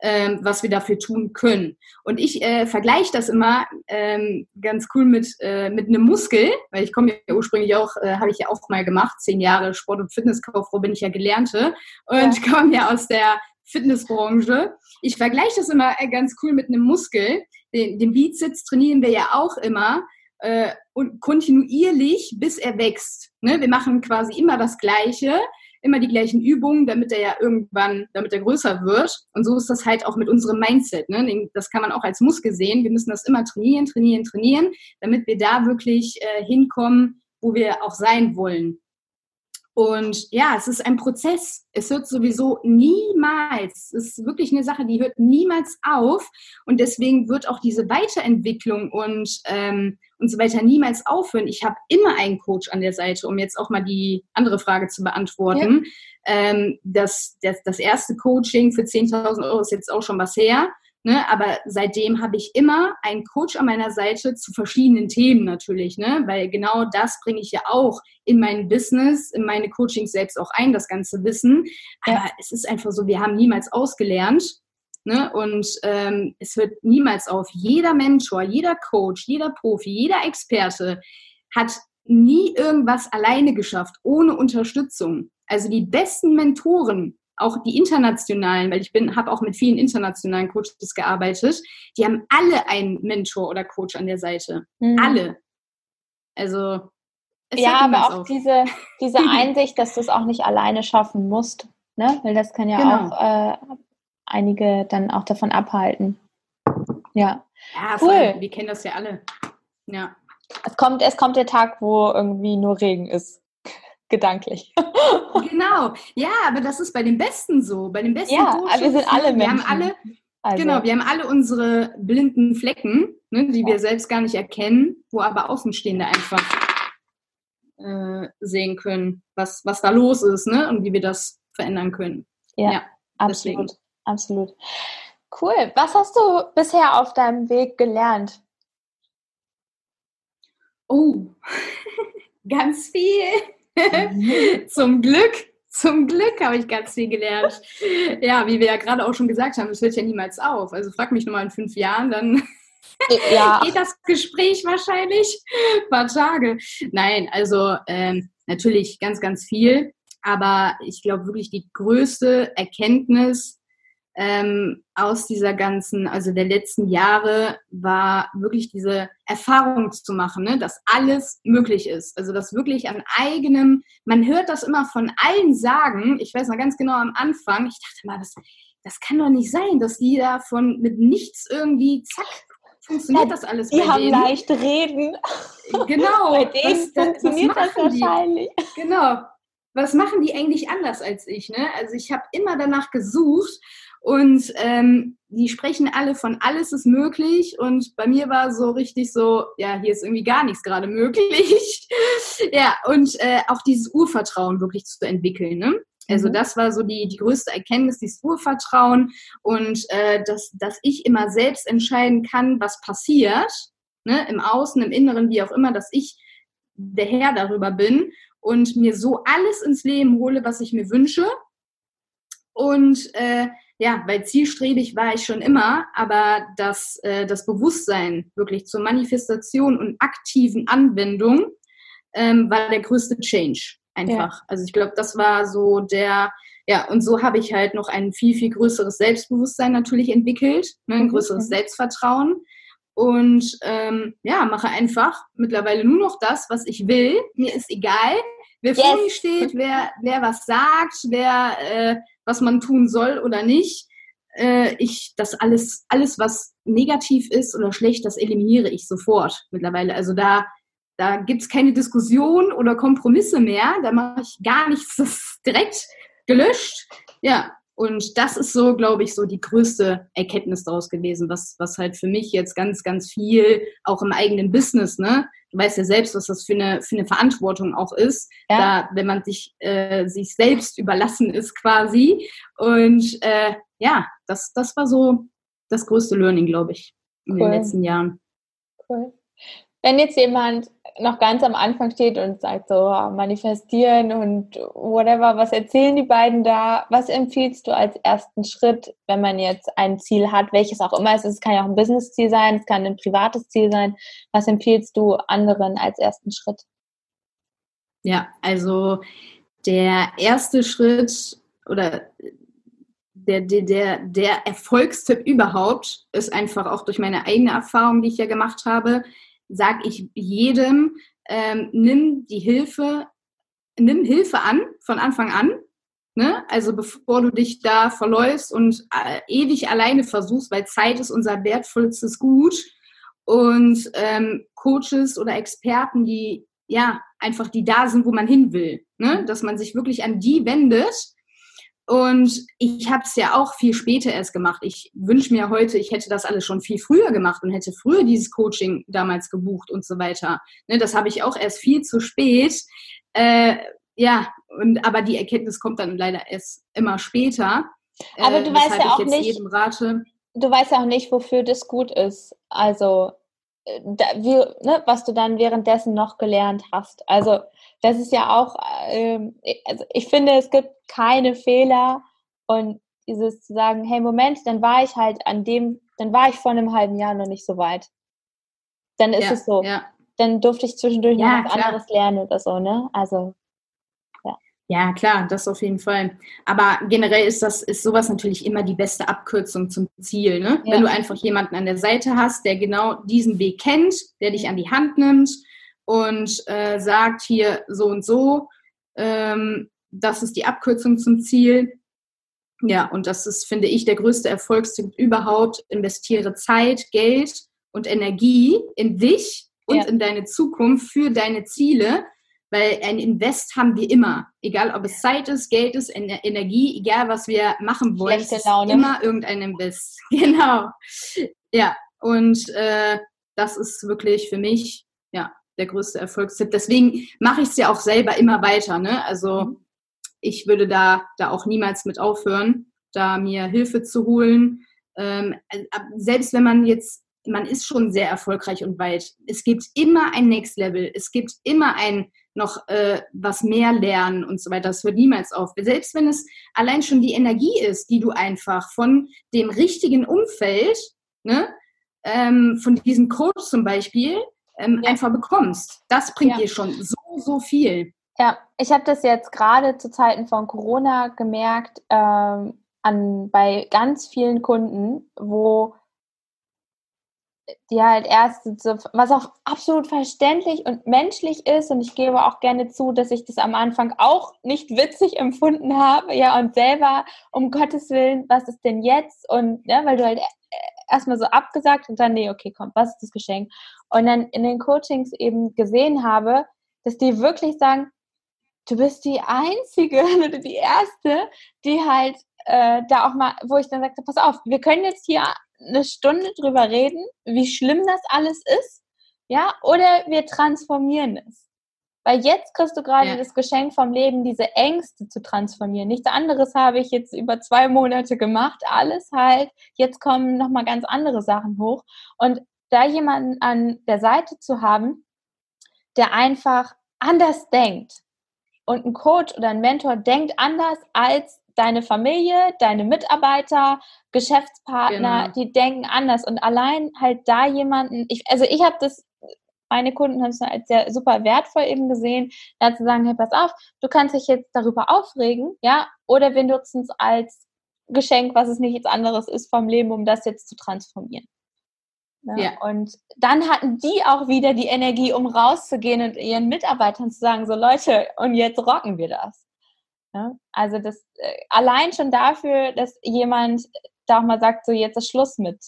ähm, was wir dafür tun können. Und ich äh, vergleiche das immer ähm, ganz cool mit, äh, mit einem Muskel, weil ich komme ja ursprünglich auch, äh, habe ich ja auch mal gemacht, zehn Jahre Sport- und Fitnesskauffrau bin ich ja Gelernte und ja. komme ja aus der Fitnessbranche. Ich vergleiche das immer äh, ganz cool mit einem Muskel. Den, den Bizeps trainieren wir ja auch immer äh, und kontinuierlich, bis er wächst. Ne? Wir machen quasi immer das Gleiche immer die gleichen Übungen, damit er ja irgendwann, damit er größer wird. Und so ist das halt auch mit unserem Mindset. Ne? Das kann man auch als Muskel sehen. Wir müssen das immer trainieren, trainieren, trainieren, damit wir da wirklich äh, hinkommen, wo wir auch sein wollen. Und ja, es ist ein Prozess. Es hört sowieso niemals. Es ist wirklich eine Sache, die hört niemals auf. Und deswegen wird auch diese Weiterentwicklung und, ähm, und so weiter niemals aufhören. Ich habe immer einen Coach an der Seite, um jetzt auch mal die andere Frage zu beantworten. Ja. Ähm, das, das, das erste Coaching für 10.000 Euro ist jetzt auch schon was her. Ne? Aber seitdem habe ich immer einen Coach an meiner Seite zu verschiedenen Themen natürlich, ne? weil genau das bringe ich ja auch in mein Business, in meine Coachings selbst auch ein, das ganze Wissen. Aber ja. es ist einfach so, wir haben niemals ausgelernt. Ne? Und ähm, es hört niemals auf. Jeder Mentor, jeder Coach, jeder Profi, jeder Experte hat nie irgendwas alleine geschafft, ohne Unterstützung. Also die besten Mentoren auch die internationalen, weil ich bin, habe auch mit vielen internationalen Coaches gearbeitet, die haben alle einen Mentor oder Coach an der Seite. Mhm. Alle. Also ja, aber auch auf. diese, diese Einsicht, dass du es auch nicht alleine schaffen musst, ne? Weil das kann ja genau. auch äh, einige dann auch davon abhalten. Ja. Ja, cool. Allem, wir kennen das ja alle. Ja. Es kommt, es kommt der Tag, wo irgendwie nur Regen ist gedanklich. genau, ja, aber das ist bei den Besten so. Bei den besten ja, Coaches, wir sind alle Menschen. Wir haben alle, also. Genau, wir haben alle unsere blinden Flecken, ne, die ja. wir selbst gar nicht erkennen, wo aber Außenstehende einfach äh, sehen können, was, was da los ist ne, und wie wir das verändern können. Ja, ja absolut, deswegen. absolut. Cool. Was hast du bisher auf deinem Weg gelernt? Oh, ganz viel. zum Glück, zum Glück habe ich ganz viel gelernt. Ja, wie wir ja gerade auch schon gesagt haben, es hört ja niemals auf. Also frag mich nochmal in fünf Jahren, dann ja. geht das Gespräch wahrscheinlich ein paar Tage. Nein, also ähm, natürlich ganz, ganz viel. Aber ich glaube wirklich, die größte Erkenntnis ähm, aus dieser ganzen, also der letzten Jahre, war wirklich diese Erfahrung zu machen, ne, dass alles möglich ist. Also dass wirklich an eigenem, man hört das immer von allen sagen, ich weiß noch ganz genau am Anfang, ich dachte mal, das, das kann doch nicht sein, dass die da von mit nichts irgendwie, zack, funktioniert ja, das alles die bei haben denen. leicht reden. Genau. bei denen das, funktioniert das, das wahrscheinlich. Die? Genau. Was machen die eigentlich anders als ich? Ne? Also ich habe immer danach gesucht und ähm, die sprechen alle von alles ist möglich. Und bei mir war so richtig so, ja, hier ist irgendwie gar nichts gerade möglich. ja, und äh, auch dieses Urvertrauen wirklich zu entwickeln. Ne? Also mhm. das war so die, die größte Erkenntnis, dieses Urvertrauen und äh, dass, dass ich immer selbst entscheiden kann, was passiert, ne, im Außen, im Inneren, wie auch immer, dass ich der Herr darüber bin und mir so alles ins Leben hole, was ich mir wünsche. Und äh, ja, weil zielstrebig war ich schon immer, aber das, äh, das Bewusstsein wirklich zur Manifestation und aktiven Anwendung ähm, war der größte Change einfach. Ja. Also ich glaube, das war so der, ja, und so habe ich halt noch ein viel, viel größeres Selbstbewusstsein natürlich entwickelt, ne, ein mhm. größeres mhm. Selbstvertrauen. und ähm, ja, mache einfach mittlerweile nur noch das, was ich will. Mir ist egal, wer yes. vor mir steht, wer, wer was sagt, wer äh, was man tun soll oder nicht. Äh, ich das alles, alles, was negativ ist oder schlecht, das eliminiere ich sofort mittlerweile. Also da, da gibt's keine Diskussion oder Kompromisse mehr. Da mache ich gar nichts, das ist direkt gelöscht. Ja, und das ist so, glaube ich, so die größte Erkenntnis daraus gewesen, was, was halt für mich jetzt ganz, ganz viel auch im eigenen Business, ne? Du weißt ja selbst, was das für eine, für eine Verantwortung auch ist, ja. da, wenn man sich, äh, sich selbst überlassen ist quasi. Und äh, ja, das, das war so das größte Learning, glaube ich, in cool. den letzten Jahren. Cool. Wenn jetzt jemand noch ganz am Anfang steht und sagt so, ah, manifestieren und whatever, was erzählen die beiden da? Was empfiehlst du als ersten Schritt, wenn man jetzt ein Ziel hat, welches auch immer es ist? Es kann ja auch ein Business-Ziel sein, es kann ein privates Ziel sein. Was empfiehlst du anderen als ersten Schritt? Ja, also der erste Schritt oder der, der, der, der Erfolgstipp überhaupt ist einfach auch durch meine eigene Erfahrung, die ich ja gemacht habe, sage ich jedem, ähm, nimm die Hilfe, nimm Hilfe an von Anfang an. Ne? Also bevor du dich da verläufst und äh, ewig alleine versuchst, weil Zeit ist unser wertvollstes Gut. Und ähm, Coaches oder Experten, die ja einfach die da sind, wo man hin will, ne? dass man sich wirklich an die wendet und ich habe es ja auch viel später erst gemacht. Ich wünsche mir heute, ich hätte das alles schon viel früher gemacht und hätte früher dieses Coaching damals gebucht und so weiter. Ne, das habe ich auch erst viel zu spät. Äh, ja, und aber die Erkenntnis kommt dann leider erst immer später. Aber du äh, weißt ja auch nicht. Du weißt ja auch nicht, wofür das gut ist. Also da, wie, ne, was du dann währenddessen noch gelernt hast. Also das ist ja auch, ähm, also ich finde, es gibt keine Fehler und dieses zu sagen, hey Moment, dann war ich halt an dem, dann war ich vor einem halben Jahr noch nicht so weit. Dann ist ja, es so. Ja. Dann durfte ich zwischendurch ja, noch was klar. anderes lernen oder so, ne? Also ja. Ja, klar, das auf jeden Fall. Aber generell ist das, ist sowas natürlich immer die beste Abkürzung zum Ziel, ne? Wenn du einfach jemanden an der Seite hast, der genau diesen Weg kennt, der dich an die Hand nimmt und äh, sagt hier so und so, ähm, das ist die Abkürzung zum Ziel. Ja, und das ist, finde ich, der größte Erfolgstipp überhaupt. Investiere Zeit, Geld und Energie in dich und ja. in deine Zukunft für deine Ziele, weil ein Invest haben wir immer. Egal, ob es Zeit ist, Geld ist, Energie, egal was wir machen wollen, ist immer irgendein Invest. Genau. Ja, und äh, das ist wirklich für mich ja der größte Erfolgstipp. Deswegen mache ich es ja auch selber immer weiter. Ne? Also mhm. ich würde da, da auch niemals mit aufhören, da mir Hilfe zu holen. Ähm, äh, selbst wenn man jetzt, man ist schon sehr erfolgreich und weit. Es gibt immer ein Next Level. Es gibt immer ein noch äh, was mehr lernen und so weiter. Das hört niemals auf. Selbst wenn es allein schon die Energie ist, die du einfach von dem richtigen Umfeld, ne, ähm, von diesem Coach zum Beispiel, ähm, ja. einfach bekommst. Das bringt ja. dir schon so, so viel. Ja, ich habe das jetzt gerade zu Zeiten von Corona gemerkt, ähm, an, bei ganz vielen Kunden, wo die halt erst, was auch absolut verständlich und menschlich ist, und ich gebe auch gerne zu, dass ich das am Anfang auch nicht witzig empfunden habe, ja, und selber, um Gottes Willen, was ist denn jetzt? Und, ne, weil du halt erstmal so abgesagt und dann, nee, okay, komm, was ist das Geschenk? Und dann in den Coachings eben gesehen habe, dass die wirklich sagen, du bist die Einzige oder die Erste, die halt äh, da auch mal, wo ich dann sagte, pass auf, wir können jetzt hier eine Stunde drüber reden, wie schlimm das alles ist, ja, oder wir transformieren es. Weil jetzt kriegst du gerade ja. das Geschenk vom Leben, diese Ängste zu transformieren. Nichts anderes habe ich jetzt über zwei Monate gemacht. Alles halt. Jetzt kommen nochmal ganz andere Sachen hoch. Und da jemanden an der Seite zu haben, der einfach anders denkt. Und ein Coach oder ein Mentor denkt anders als deine Familie, deine Mitarbeiter, Geschäftspartner, genau. die denken anders. Und allein halt da jemanden, ich, also ich habe das meine Kunden haben es als sehr super wertvoll eben gesehen, da zu sagen, hey, pass auf, du kannst dich jetzt darüber aufregen, ja, oder wir nutzen es als Geschenk, was es nicht nichts anderes ist vom Leben, um das jetzt zu transformieren. Ne? Ja. Und dann hatten die auch wieder die Energie, um rauszugehen und ihren Mitarbeitern zu sagen, so Leute, und jetzt rocken wir das. Ne? Also das äh, allein schon dafür, dass jemand da auch mal sagt, so jetzt ist Schluss mit.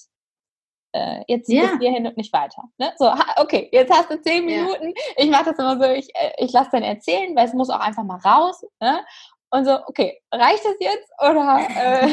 Äh, jetzt ja. bis hierhin und nicht weiter. Ne? So, okay, jetzt hast du zehn Minuten. Ja. Ich mache das immer so, ich, äh, ich lasse dann erzählen, weil es muss auch einfach mal raus. Ne? Und so, okay, reicht das jetzt? Oder äh,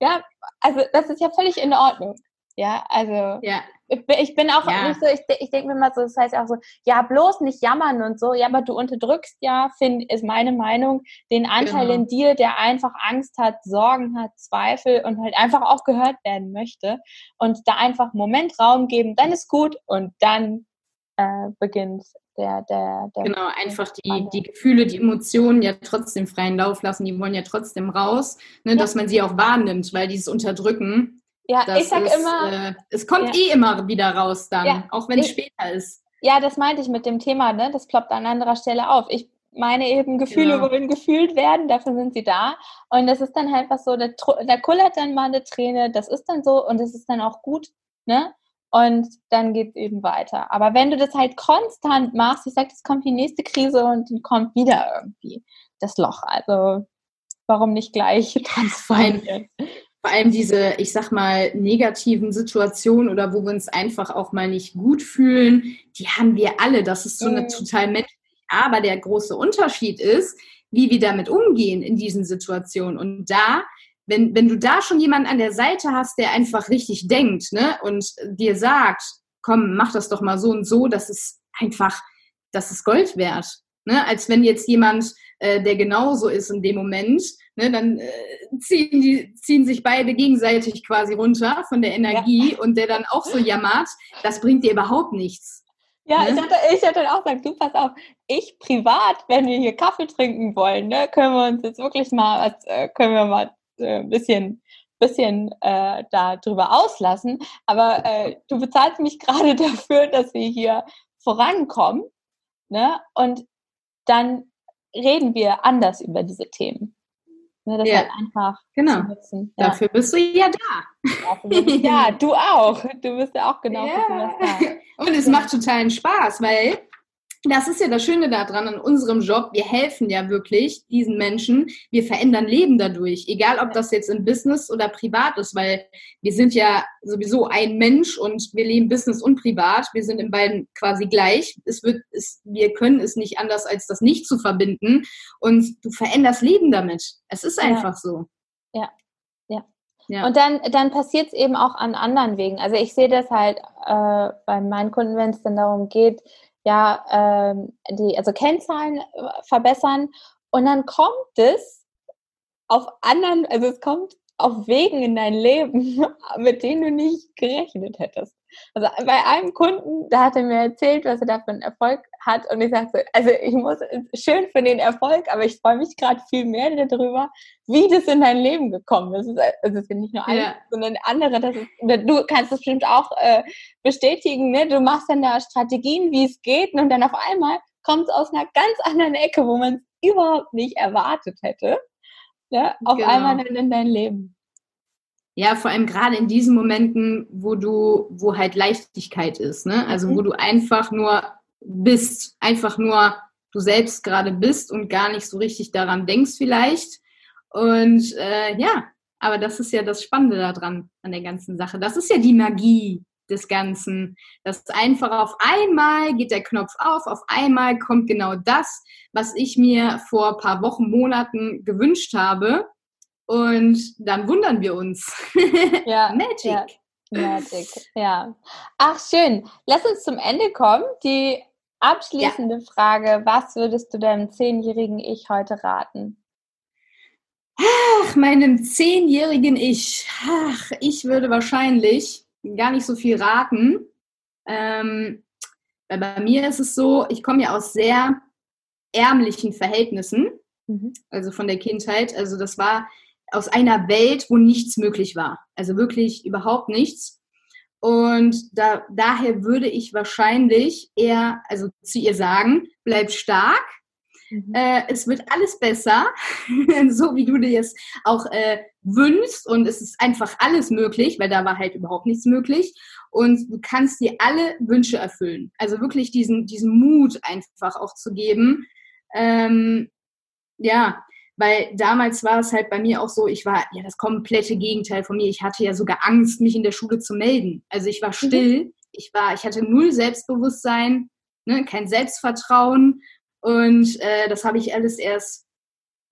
ja, also das ist ja völlig in Ordnung. Ja, also ja. Ich, bin auch ja. nicht so, ich, ich denke mir mal so, das heißt auch so, ja, bloß nicht jammern und so, ja, aber du unterdrückst ja, find, ist meine Meinung, den Anteil genau. in dir, der einfach Angst hat, Sorgen hat, Zweifel und halt einfach auch gehört werden möchte und da einfach einen Moment Raum geben, dann ist gut und dann äh, beginnt der, der, der Genau, einfach die, die Gefühle, die Emotionen ja trotzdem freien Lauf lassen, die wollen ja trotzdem raus, ne, ja. dass man sie auch wahrnimmt, weil dieses Unterdrücken, ja, ich sag ist, immer, äh, es kommt ja. eh immer wieder raus dann, ja, auch wenn es später ist. Ja, das meinte ich mit dem Thema, ne? Das ploppt an anderer Stelle auf. Ich meine eben, Gefühle genau. wollen gefühlt werden, dafür sind sie da. Und das ist dann halt was so, da, da kullert dann mal eine Träne, das ist dann so und das ist dann auch gut, ne? Und dann geht es eben weiter. Aber wenn du das halt konstant machst, ich sag, es kommt die nächste Krise und dann kommt wieder irgendwie das Loch. Also warum nicht gleich transformieren? Vor allem diese, ich sag mal, negativen Situationen oder wo wir uns einfach auch mal nicht gut fühlen, die haben wir alle. Das ist so eine mhm. total menschlich. Aber der große Unterschied ist, wie wir damit umgehen in diesen Situationen. Und da, wenn, wenn du da schon jemanden an der Seite hast, der einfach richtig denkt, ne, und dir sagt, komm, mach das doch mal so und so, das ist einfach, das ist Gold wert. Ne? Als wenn jetzt jemand, äh, der genauso ist in dem Moment, ne, dann äh, ziehen, die, ziehen sich beide gegenseitig quasi runter von der Energie ja. und der dann auch so jammert, das bringt dir überhaupt nichts. Ja, ne? ich, hatte, ich hatte auch gesagt, du pass auf, ich privat, wenn wir hier Kaffee trinken wollen, ne, können wir uns jetzt wirklich mal, äh, können wir mal äh, ein bisschen bisschen äh, da drüber auslassen, aber äh, du bezahlst mich gerade dafür, dass wir hier vorankommen, ne? Und dann reden wir anders über diese Themen. Ne, das ja. halt einfach genau. nutzen. Ja. Dafür bist du ja da. Da. Du auch. Du bist ja auch genau ja. da. Und es macht totalen Spaß, weil das ist ja das Schöne daran an unserem Job. Wir helfen ja wirklich diesen Menschen. Wir verändern Leben dadurch. Egal, ob das jetzt im Business oder privat ist, weil wir sind ja sowieso ein Mensch und wir leben Business und privat. Wir sind in beiden quasi gleich. Es wird, es, wir können es nicht anders, als das nicht zu verbinden. Und du veränderst Leben damit. Es ist einfach ja. so. Ja, ja. Ja. Und dann, dann passiert es eben auch an anderen Wegen. Also ich sehe das halt äh, bei meinen Kunden, wenn es dann darum geht, ja, ähm, die, also Kennzahlen äh, verbessern. Und dann kommt es auf anderen, also es kommt auf Wegen in dein Leben, mit denen du nicht gerechnet hättest. Also bei einem Kunden, da hat er mir erzählt, was er da für einen Erfolg hat und ich sage so, also ich muss, schön für den Erfolg, aber ich freue mich gerade viel mehr darüber, wie das in dein Leben gekommen ist. Also es ist nicht nur eine, ja. sondern andere, das ist, du kannst das bestimmt auch äh, bestätigen, ne? du machst dann da Strategien, wie es geht und dann auf einmal kommt es aus einer ganz anderen Ecke, wo man es überhaupt nicht erwartet hätte, ja, auf genau. einmal dann in dein Leben. Ja, vor allem gerade in diesen Momenten, wo du, wo halt Leichtigkeit ist, ne? Also mhm. wo du einfach nur bist, einfach nur du selbst gerade bist und gar nicht so richtig daran denkst vielleicht. Und äh, ja, aber das ist ja das Spannende daran, an der ganzen Sache. Das ist ja die Magie des Ganzen. Das einfach auf einmal geht der Knopf auf, auf einmal kommt genau das, was ich mir vor ein paar Wochen, Monaten gewünscht habe. Und dann wundern wir uns. Ja, Magic. Ja. Magic, ja. Ach, schön. Lass uns zum Ende kommen. Die abschließende ja. Frage: Was würdest du deinem zehnjährigen Ich heute raten? Ach, meinem zehnjährigen Ich. Ach, ich würde wahrscheinlich gar nicht so viel raten. Ähm, weil bei mir ist es so, ich komme ja aus sehr ärmlichen Verhältnissen, mhm. also von der Kindheit. Also das war aus einer Welt, wo nichts möglich war. Also wirklich überhaupt nichts. Und da, daher würde ich wahrscheinlich eher, also zu ihr sagen, bleib stark, Mhm. Äh, es wird alles besser, so wie du dir es auch äh, wünschst. Und es ist einfach alles möglich, weil da war halt überhaupt nichts möglich. Und du kannst dir alle Wünsche erfüllen. Also wirklich diesen, diesen Mut einfach auch zu geben. Ähm, ja, weil damals war es halt bei mir auch so, ich war ja das komplette Gegenteil von mir. Ich hatte ja sogar Angst, mich in der Schule zu melden. Also ich war mhm. still, mhm. ich war, ich hatte null Selbstbewusstsein, ne, kein Selbstvertrauen und äh, das habe ich alles erst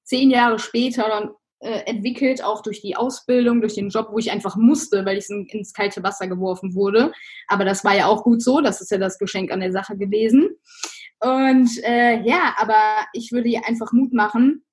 zehn Jahre später dann äh, entwickelt, auch durch die Ausbildung, durch den Job, wo ich einfach musste, weil ich in, ins kalte Wasser geworfen wurde. Aber das war ja auch gut so, das ist ja das Geschenk an der Sache gewesen. Und äh, ja, aber ich würde ihr einfach Mut machen,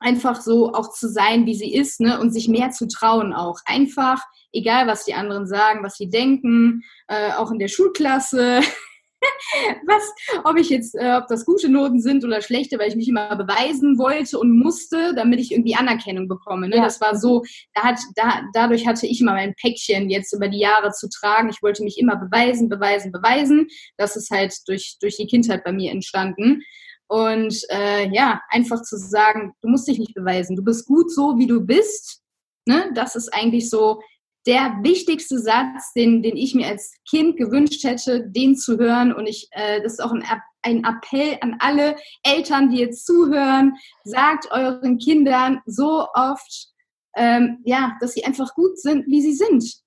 einfach so auch zu sein, wie sie ist, ne, und sich mehr zu trauen auch. Einfach, egal was die anderen sagen, was sie denken, äh, auch in der Schulklasse, was, ob ich jetzt, äh, ob das gute Noten sind oder schlechte, weil ich mich immer beweisen wollte und musste, damit ich irgendwie Anerkennung bekomme. Ne? Ja. Das war so, da hat, da, dadurch hatte ich immer mein Päckchen jetzt über die Jahre zu tragen. Ich wollte mich immer beweisen, beweisen, beweisen. Das ist halt durch, durch die Kindheit bei mir entstanden. Und äh, ja, einfach zu sagen, du musst dich nicht beweisen, du bist gut so, wie du bist. Ne? Das ist eigentlich so der wichtigste Satz, den, den ich mir als Kind gewünscht hätte, den zu hören. Und ich, äh, das ist auch ein, ein Appell an alle Eltern, die jetzt zuhören. Sagt euren Kindern so oft, ähm, ja, dass sie einfach gut sind, wie sie sind.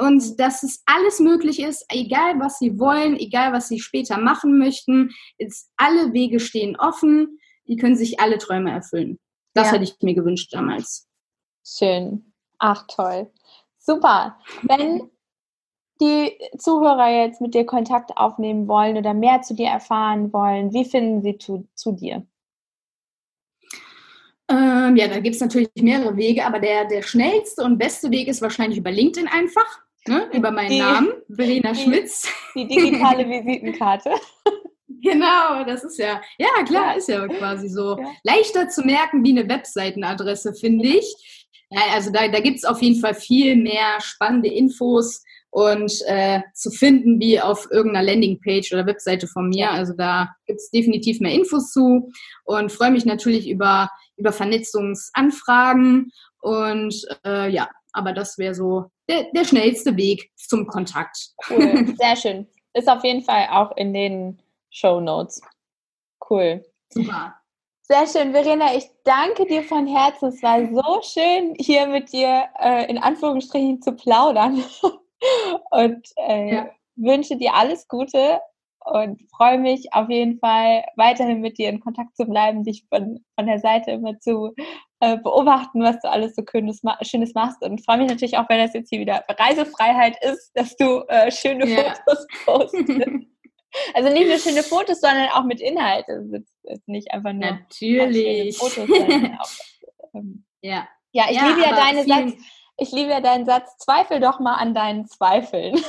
Und dass es alles möglich ist, egal was sie wollen, egal was sie später machen möchten. Jetzt alle Wege stehen offen. Die können sich alle Träume erfüllen. Das ja. hätte ich mir gewünscht damals. Schön. Ach, toll. Super. Wenn die Zuhörer jetzt mit dir Kontakt aufnehmen wollen oder mehr zu dir erfahren wollen, wie finden sie zu, zu dir? Ähm, ja, da gibt es natürlich mehrere Wege, aber der, der schnellste und beste Weg ist wahrscheinlich über LinkedIn einfach, ne? über meinen die, Namen, Verena Schmitz. Die digitale Visitenkarte. Genau, das ist ja, ja klar, ist ja quasi so ja. leichter zu merken wie eine Webseitenadresse, finde ich. Ja, also da, da gibt es auf jeden Fall viel mehr spannende Infos und äh, zu finden wie auf irgendeiner Landingpage oder Webseite von mir. Also da gibt es definitiv mehr Infos zu und freue mich natürlich über, über Vernetzungsanfragen und äh, ja, aber das wäre so der, der schnellste Weg zum Kontakt. Cool, sehr schön. Ist auf jeden Fall auch in den Show Notes. Cool. Super. Sehr schön, Verena. Ich danke dir von Herzen. Es war so schön, hier mit dir äh, in Anführungsstrichen zu plaudern. und äh, ja. wünsche dir alles Gute und freue mich auf jeden Fall weiterhin mit dir in Kontakt zu bleiben, dich von, von der Seite immer zu äh, beobachten, was du alles so Schönes, Schönes machst und freue mich natürlich auch, wenn das jetzt hier wieder Reisefreiheit ist, dass du äh, schöne ja. Fotos postest. Also nicht nur schöne Fotos, sondern auch mit Inhalt. Also ist nicht einfach nur Natürlich. Fotos, auch, ähm, ja. Ja, ich ja, liebe ja deine Satz, ich liebe ja deinen Satz, zweifel doch mal an deinen Zweifeln.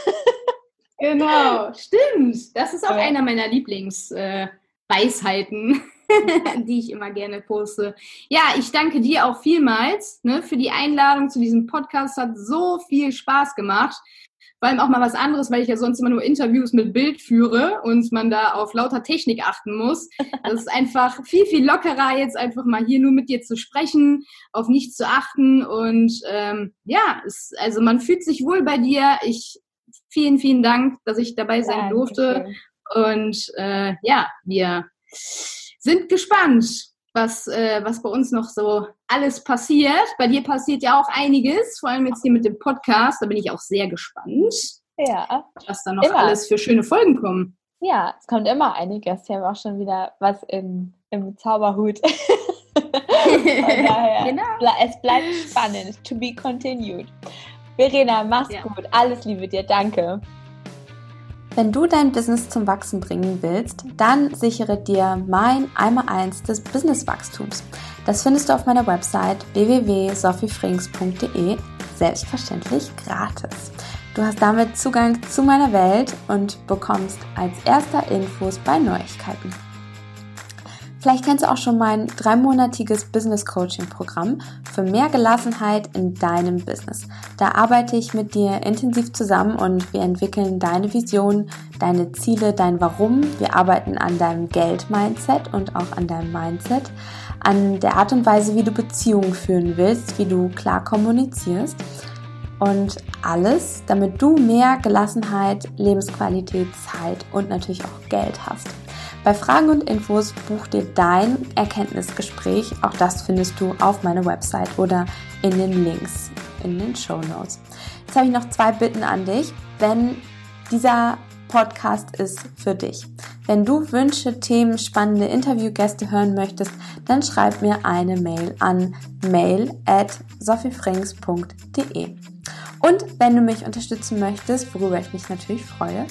genau, stimmt. Das ist auch ja. einer meiner Lieblingsweisheiten. Äh, die ich immer gerne poste. Ja, ich danke dir auch vielmals ne, für die Einladung zu diesem Podcast. Hat so viel Spaß gemacht vor allem auch mal was anderes, weil ich ja sonst immer nur Interviews mit Bild führe und man da auf lauter Technik achten muss. Das ist einfach viel, viel lockerer, jetzt einfach mal hier nur mit dir zu sprechen, auf nichts zu achten und ähm, ja, es, also man fühlt sich wohl bei dir. Ich vielen, vielen Dank, dass ich dabei sein durfte und äh, ja, wir sind gespannt was, äh, was bei uns noch so alles passiert. Bei dir passiert ja auch einiges, vor allem jetzt hier mit dem Podcast. Da bin ich auch sehr gespannt. Ja. Was da noch immer. alles für schöne Folgen kommen. Ja, es kommt immer einiges. Wir haben auch schon wieder was im, im Zauberhut. daher, genau. Es bleibt spannend. To be continued. Verena, mach's ja. gut. Alles Liebe dir. Danke. Wenn du dein Business zum Wachsen bringen willst, dann sichere dir mein einmal eins des Businesswachstums. Das findest du auf meiner Website www.sophiefrings.de selbstverständlich gratis. Du hast damit Zugang zu meiner Welt und bekommst als erster Infos bei Neuigkeiten. Vielleicht kennst du auch schon mein dreimonatiges Business Coaching Programm für mehr Gelassenheit in deinem Business. Da arbeite ich mit dir intensiv zusammen und wir entwickeln deine Vision, deine Ziele, dein Warum. Wir arbeiten an deinem Geld-Mindset und auch an deinem Mindset, an der Art und Weise, wie du Beziehungen führen willst, wie du klar kommunizierst und alles, damit du mehr Gelassenheit, Lebensqualität, Zeit und natürlich auch Geld hast. Bei Fragen und Infos buch dir dein Erkenntnisgespräch. Auch das findest du auf meiner Website oder in den Links in den Show Notes. Jetzt habe ich noch zwei Bitten an dich. Wenn dieser Podcast ist für dich. Wenn du Wünsche, Themen, spannende Interviewgäste hören möchtest, dann schreib mir eine Mail an mail at sophiefrings.de. Und wenn du mich unterstützen möchtest, worüber ich mich natürlich freue,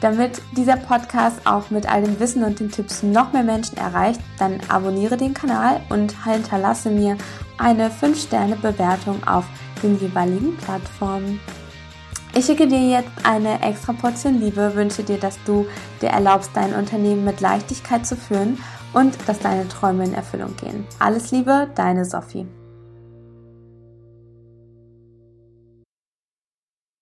damit dieser Podcast auch mit all dem Wissen und den Tipps noch mehr Menschen erreicht, dann abonniere den Kanal und hinterlasse mir eine 5-Sterne-Bewertung auf den jeweiligen Plattformen. Ich schicke dir jetzt eine extra Portion Liebe, wünsche dir, dass du dir erlaubst, dein Unternehmen mit Leichtigkeit zu führen und dass deine Träume in Erfüllung gehen. Alles Liebe, deine Sophie.